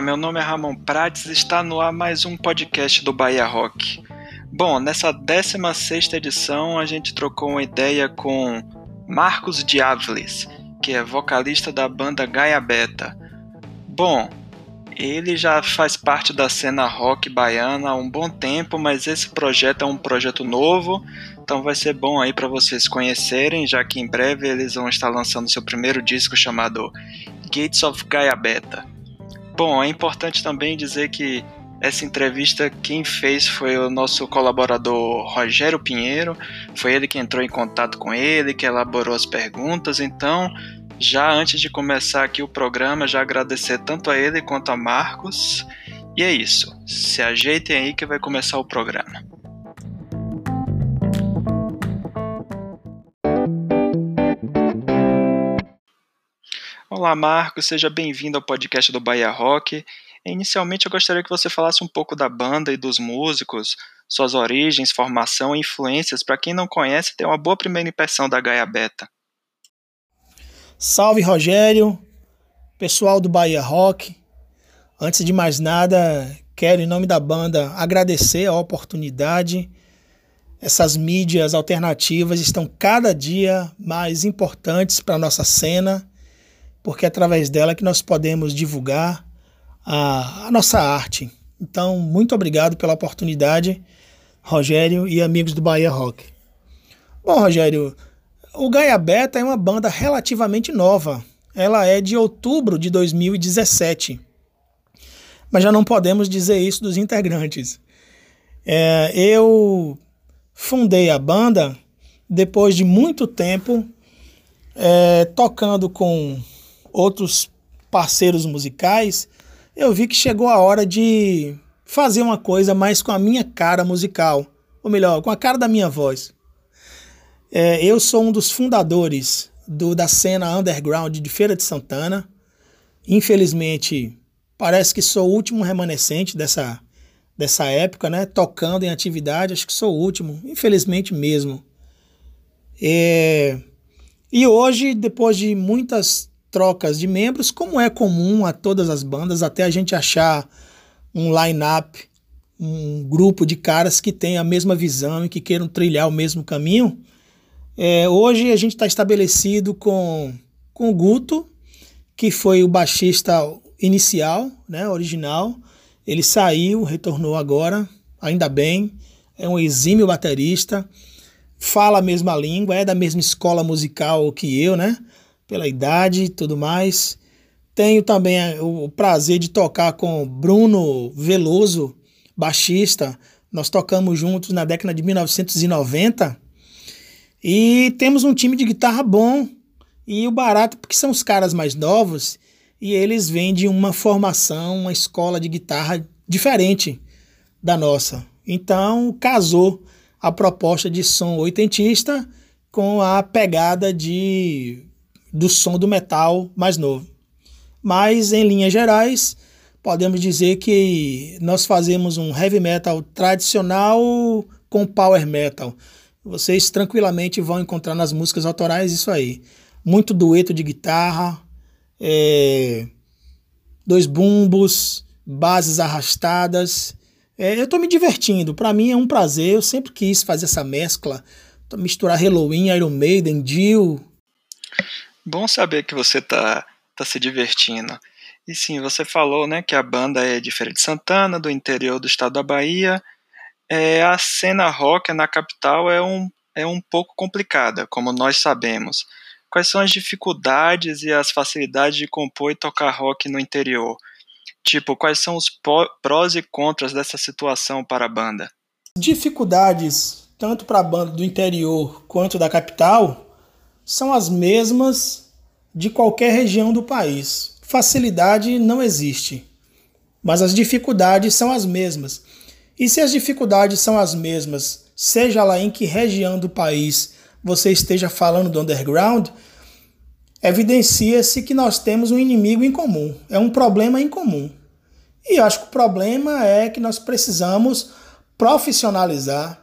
Olá, meu nome é Ramon Prates e está no ar mais um podcast do Bahia Rock. Bom, nessa 16 edição a gente trocou uma ideia com Marcos Diavles, que é vocalista da banda Gaia Beta. Bom, ele já faz parte da cena rock baiana há um bom tempo, mas esse projeto é um projeto novo, então vai ser bom aí para vocês conhecerem, já que em breve eles vão estar lançando seu primeiro disco chamado Gates of Gaia Beta. Bom, é importante também dizer que essa entrevista quem fez foi o nosso colaborador Rogério Pinheiro, foi ele que entrou em contato com ele, que elaborou as perguntas, então já antes de começar aqui o programa, já agradecer tanto a ele quanto a Marcos. E é isso. Se ajeitem aí que vai começar o programa. Olá, Marcos, seja bem-vindo ao podcast do Bahia Rock. Inicialmente, eu gostaria que você falasse um pouco da banda e dos músicos, suas origens, formação e influências, para quem não conhece, ter uma boa primeira impressão da Gaia Beta. Salve Rogério, pessoal do Bahia Rock. Antes de mais nada, quero, em nome da banda, agradecer a oportunidade. Essas mídias alternativas estão cada dia mais importantes para a nossa cena, porque é através dela que nós podemos divulgar a, a nossa arte. Então, muito obrigado pela oportunidade, Rogério e amigos do Bahia Rock. Bom, Rogério, o Gaia Beta é uma banda relativamente nova. Ela é de outubro de 2017. Mas já não podemos dizer isso dos integrantes. É, eu fundei a banda depois de muito tempo é, tocando com outros parceiros musicais. Eu vi que chegou a hora de fazer uma coisa mais com a minha cara musical, ou melhor, com a cara da minha voz. É, eu sou um dos fundadores do, da cena underground de Feira de Santana. Infelizmente, parece que sou o último remanescente dessa, dessa época, né? Tocando em atividade, acho que sou o último, infelizmente mesmo. É, e hoje, depois de muitas trocas de membros, como é comum a todas as bandas, até a gente achar um line-up, um grupo de caras que tem a mesma visão e que queiram trilhar o mesmo caminho, é, hoje a gente está estabelecido com, com o Guto, que foi o baixista inicial, né, original. Ele saiu, retornou agora, ainda bem. É um exímio baterista, fala a mesma língua, é da mesma escola musical que eu, né? Pela idade e tudo mais. Tenho também o prazer de tocar com Bruno Veloso, baixista. Nós tocamos juntos na década de 1990 e temos um time de guitarra bom. E o barato, porque são os caras mais novos e eles vêm de uma formação, uma escola de guitarra diferente da nossa. Então, casou a proposta de som oitentista com a pegada de do som do metal mais novo. Mas, em linhas gerais, podemos dizer que nós fazemos um heavy metal tradicional com power metal. Vocês tranquilamente vão encontrar nas músicas autorais isso aí. Muito dueto de guitarra, é, dois bumbos, bases arrastadas. É, eu estou me divertindo. Para mim é um prazer. Eu sempre quis fazer essa mescla, misturar Halloween, Iron Maiden, Dio. Bom saber que você tá, tá se divertindo. E sim, você falou né, que a banda é de Feira de Santana, do interior do estado da Bahia é, a cena rock na capital é um, é um pouco complicada, como nós sabemos. Quais são as dificuldades e as facilidades de compor e tocar rock no interior? Tipo, quais são os prós e contras dessa situação para a banda? Dificuldades, tanto para a banda do interior quanto da capital, são as mesmas de qualquer região do país. Facilidade não existe, mas as dificuldades são as mesmas. E se as dificuldades são as mesmas, seja lá em que região do país você esteja falando do underground, evidencia-se que nós temos um inimigo em comum, é um problema em comum. E acho que o problema é que nós precisamos profissionalizar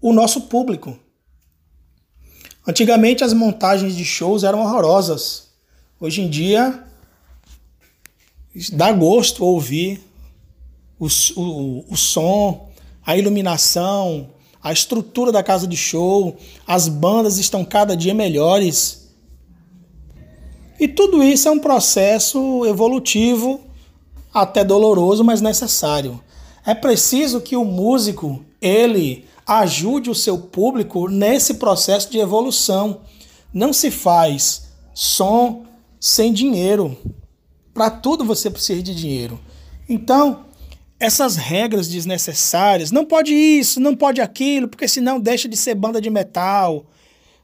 o nosso público. Antigamente as montagens de shows eram horrorosas. Hoje em dia dá gosto ouvir o, o, o som, a iluminação, a estrutura da casa de show, as bandas estão cada dia melhores. E tudo isso é um processo evolutivo, até doloroso, mas necessário. É preciso que o músico ele ajude o seu público nesse processo de evolução. Não se faz som sem dinheiro. Para tudo você precisa de dinheiro. Então, essas regras desnecessárias, não pode isso, não pode aquilo, porque senão deixa de ser banda de metal,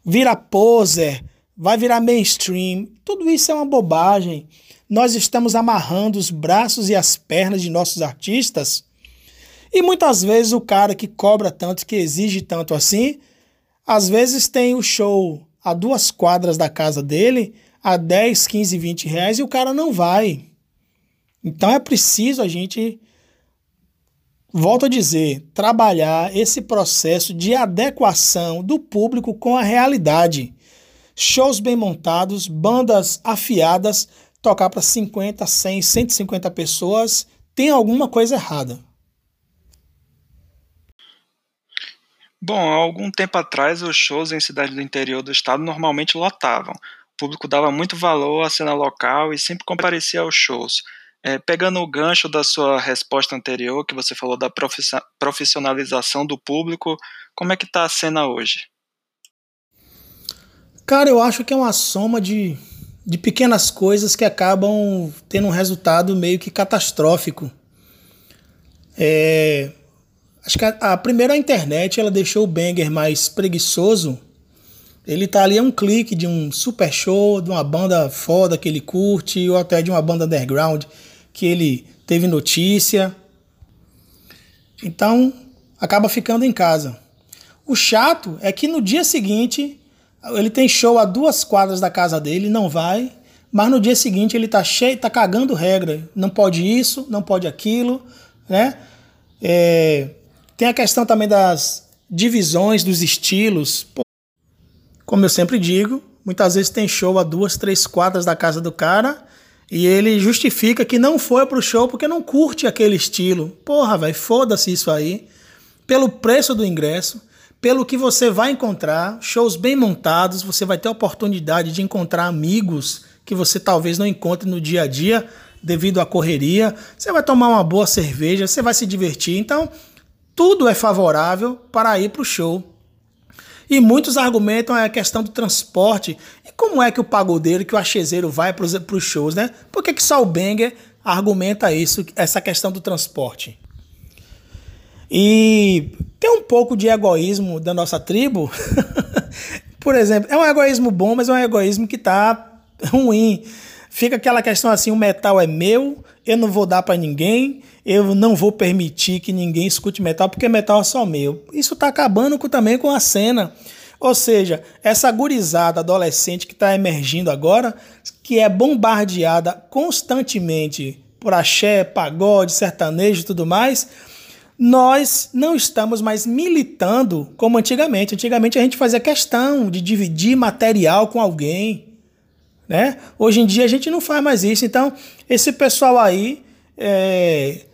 vira poser, vai virar mainstream. Tudo isso é uma bobagem. Nós estamos amarrando os braços e as pernas de nossos artistas e muitas vezes o cara que cobra tanto, que exige tanto assim, às vezes tem o show a duas quadras da casa dele, a 10, 15, 20 reais, e o cara não vai. Então é preciso a gente, volto a dizer, trabalhar esse processo de adequação do público com a realidade. Shows bem montados, bandas afiadas, tocar para 50, 100, 150 pessoas, tem alguma coisa errada. Bom, há algum tempo atrás, os shows em cidades do interior do estado normalmente lotavam. O público dava muito valor à cena local e sempre comparecia aos shows. É, pegando o gancho da sua resposta anterior, que você falou da profissionalização do público, como é que está a cena hoje? Cara, eu acho que é uma soma de, de pequenas coisas que acabam tendo um resultado meio que catastrófico. É, Acho que a, a primeira a internet ela deixou o Banger mais preguiçoso. Ele tá ali a um clique de um super show, de uma banda foda que ele curte, ou até de uma banda underground que ele teve notícia. Então, acaba ficando em casa. O chato é que no dia seguinte ele tem show a duas quadras da casa dele, não vai, mas no dia seguinte ele tá cheio, tá cagando regra. Não pode isso, não pode aquilo, né? É, tem a questão também das divisões dos estilos. Como eu sempre digo, muitas vezes tem show a duas, três quadras da casa do cara e ele justifica que não foi pro show porque não curte aquele estilo. Porra, velho, foda-se isso aí. Pelo preço do ingresso, pelo que você vai encontrar, shows bem montados, você vai ter a oportunidade de encontrar amigos que você talvez não encontre no dia a dia devido à correria. Você vai tomar uma boa cerveja, você vai se divertir. Então, tudo é favorável para ir para o show. E muitos argumentam a questão do transporte. E como é que o pagodeiro, que o achezeiro vai para os shows, né? Por que, que só o Banger argumenta isso, essa questão do transporte? E tem um pouco de egoísmo da nossa tribo. Por exemplo, é um egoísmo bom, mas é um egoísmo que está ruim. Fica aquela questão assim: o metal é meu, eu não vou dar para ninguém, eu não vou permitir que ninguém escute metal porque metal é só meu. Isso está acabando com, também com a cena. Ou seja, essa gurizada adolescente que está emergindo agora, que é bombardeada constantemente por axé, pagode, sertanejo e tudo mais, nós não estamos mais militando como antigamente. Antigamente a gente fazia questão de dividir material com alguém. Né? Hoje em dia a gente não faz mais isso. Então, esse pessoal aí é,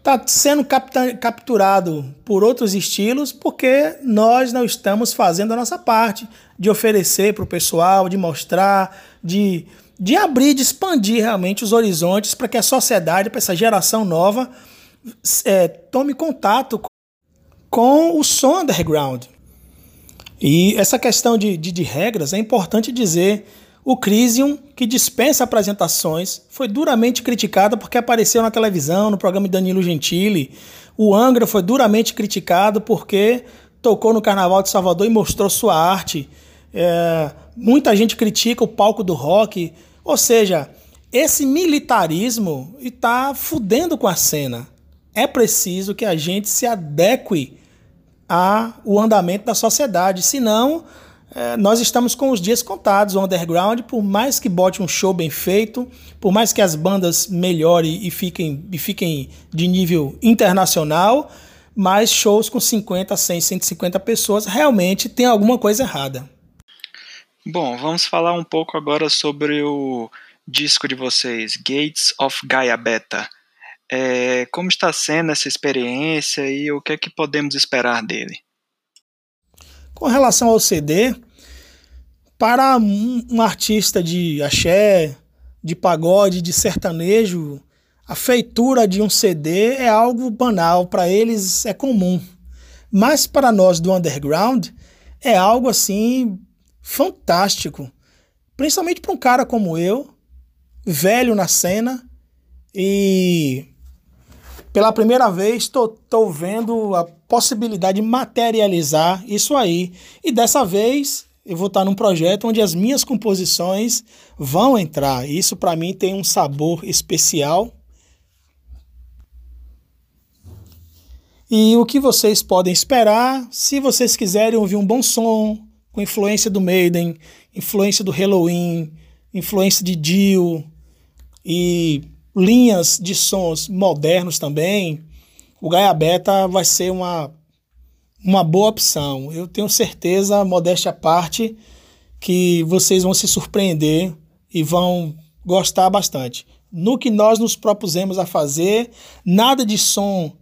está sendo capturado por outros estilos porque nós não estamos fazendo a nossa parte de oferecer para o pessoal, de mostrar, de, de abrir, de expandir realmente os horizontes para que a sociedade, para essa geração nova, é, tome contato com o som underground. E essa questão de, de, de regras é importante dizer o Crisium, que dispensa apresentações, foi duramente criticado porque apareceu na televisão, no programa de Danilo Gentili. O Angra foi duramente criticado porque tocou no Carnaval de Salvador e mostrou sua arte. É, muita gente critica o palco do rock. Ou seja, esse militarismo está fudendo com a cena. É preciso que a gente se adeque ao andamento da sociedade, senão é, nós estamos com os dias contados. O underground, por mais que bote um show bem feito, por mais que as bandas melhorem e fiquem, e fiquem de nível internacional, mais shows com 50, 100, 150 pessoas realmente tem alguma coisa errada. Bom, vamos falar um pouco agora sobre o disco de vocês, Gates of Gaia Beta. É, como está sendo essa experiência e o que é que podemos esperar dele? Com relação ao CD, para um, artista de axé, de pagode, de sertanejo, a feitura de um CD é algo banal, para eles é comum. Mas para nós do underground é algo assim fantástico. Principalmente para um cara como eu, velho na cena e pela primeira vez estou vendo a possibilidade de materializar isso aí. E dessa vez eu vou estar num projeto onde as minhas composições vão entrar. Isso para mim tem um sabor especial. E o que vocês podem esperar, se vocês quiserem ouvir um bom som, com influência do Maiden, influência do Halloween, influência de Dio e linhas de sons modernos também, o Gaia Beta vai ser uma, uma boa opção. Eu tenho certeza, modéstia à parte, que vocês vão se surpreender e vão gostar bastante. No que nós nos propusemos a fazer, nada de som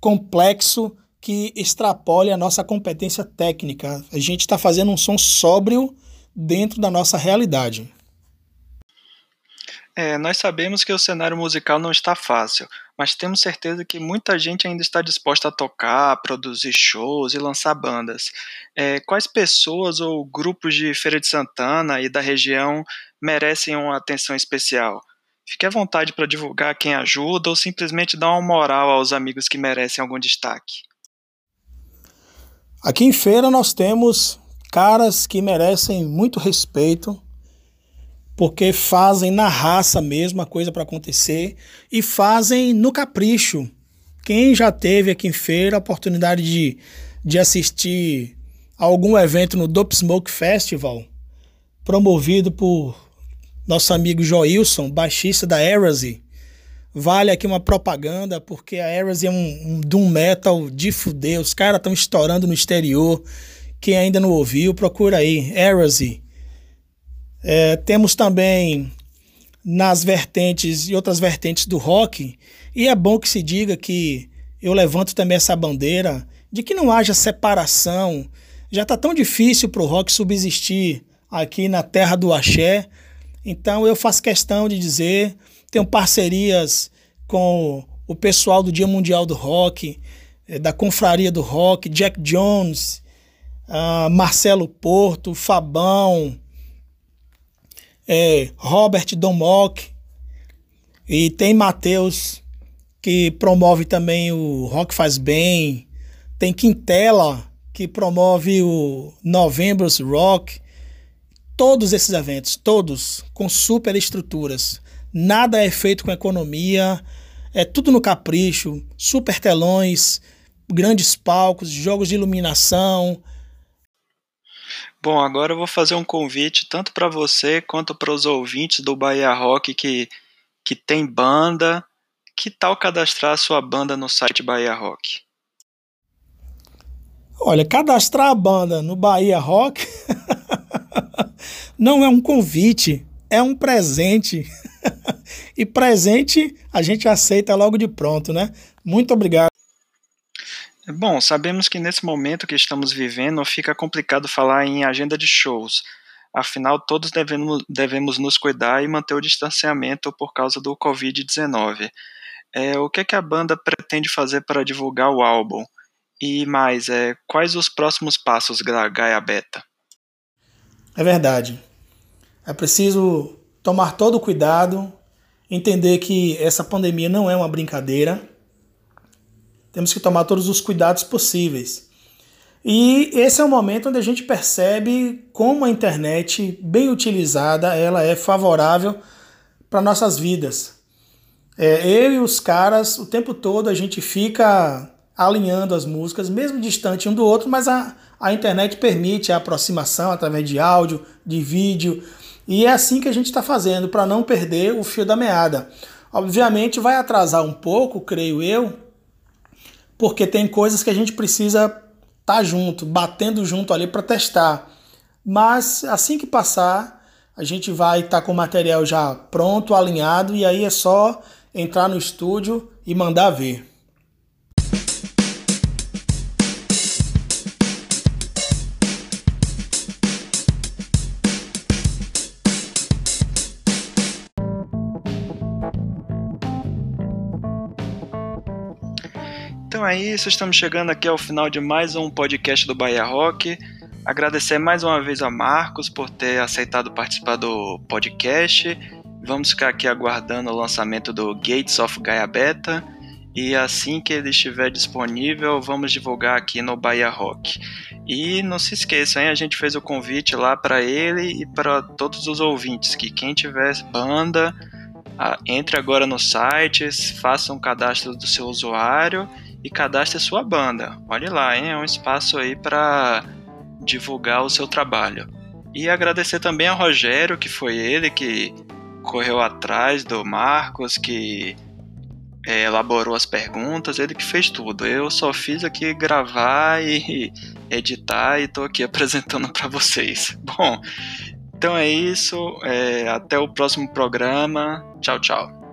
complexo que extrapole a nossa competência técnica. A gente está fazendo um som sóbrio dentro da nossa realidade. É, nós sabemos que o cenário musical não está fácil, mas temos certeza que muita gente ainda está disposta a tocar, produzir shows e lançar bandas. É, quais pessoas ou grupos de Feira de Santana e da região merecem uma atenção especial? Fique à vontade para divulgar quem ajuda ou simplesmente dar uma moral aos amigos que merecem algum destaque. Aqui em Feira nós temos caras que merecem muito respeito, porque fazem na raça mesmo a coisa para acontecer e fazem no capricho. Quem já teve aqui em feira a oportunidade de, de assistir a algum evento no Dope Smoke Festival, promovido por nosso amigo Joilson, baixista da Erasy, vale aqui uma propaganda, porque a Erasy é um, um doom metal de fuder, os caras estão estourando no exterior. Quem ainda não ouviu, procura aí, Erasy. É, temos também nas vertentes e outras vertentes do rock, e é bom que se diga que eu levanto também essa bandeira de que não haja separação. Já está tão difícil para o rock subsistir aqui na terra do axé, então eu faço questão de dizer, tenho parcerias com o pessoal do Dia Mundial do Rock, é, da Confraria do Rock, Jack Jones, uh, Marcelo Porto, Fabão, é, Robert Domock e tem Matheus que promove também o Rock Faz Bem, tem Quintela que promove o November's Rock, todos esses eventos, todos com super estruturas. Nada é feito com economia, é tudo no capricho, super telões, grandes palcos, jogos de iluminação, Bom, agora eu vou fazer um convite tanto para você quanto para os ouvintes do Bahia Rock que, que tem banda. Que tal cadastrar a sua banda no site Bahia Rock? Olha, cadastrar a banda no Bahia Rock não é um convite, é um presente. e presente a gente aceita logo de pronto, né? Muito obrigado. Bom, sabemos que nesse momento que estamos vivendo fica complicado falar em agenda de shows. Afinal, todos devemos, devemos nos cuidar e manter o distanciamento por causa do Covid-19. É, o que, é que a banda pretende fazer para divulgar o álbum? E mais, é, quais os próximos passos da Gaia Beta? É verdade. É preciso tomar todo o cuidado, entender que essa pandemia não é uma brincadeira temos que tomar todos os cuidados possíveis. E esse é o momento onde a gente percebe como a internet, bem utilizada, ela é favorável para nossas vidas. É, eu e os caras, o tempo todo a gente fica alinhando as músicas, mesmo distante um do outro, mas a, a internet permite a aproximação através de áudio, de vídeo, e é assim que a gente está fazendo para não perder o fio da meada. Obviamente vai atrasar um pouco, creio eu, porque tem coisas que a gente precisa estar tá junto, batendo junto ali para testar. Mas assim que passar, A gente vai estar tá com o material já pronto, alinhado, e aí é só entrar no estúdio e mandar ver. Então é isso, estamos chegando aqui ao final de mais um podcast do Bahia Rock. Agradecer mais uma vez a Marcos por ter aceitado participar do podcast. Vamos ficar aqui aguardando o lançamento do Gates of Gaia Beta. E assim que ele estiver disponível, vamos divulgar aqui no Bahia Rock. E não se esqueçam, hein? a gente fez o convite lá para ele e para todos os ouvintes que quem tiver banda, entre agora no site, faça um cadastro do seu usuário e cadastre sua banda. Olhe lá, hein? é um espaço aí para divulgar o seu trabalho. E agradecer também a Rogério, que foi ele que correu atrás do Marcos, que é, elaborou as perguntas, ele que fez tudo. Eu só fiz aqui gravar e editar e estou aqui apresentando para vocês. Bom, então é isso. É, até o próximo programa. Tchau, tchau.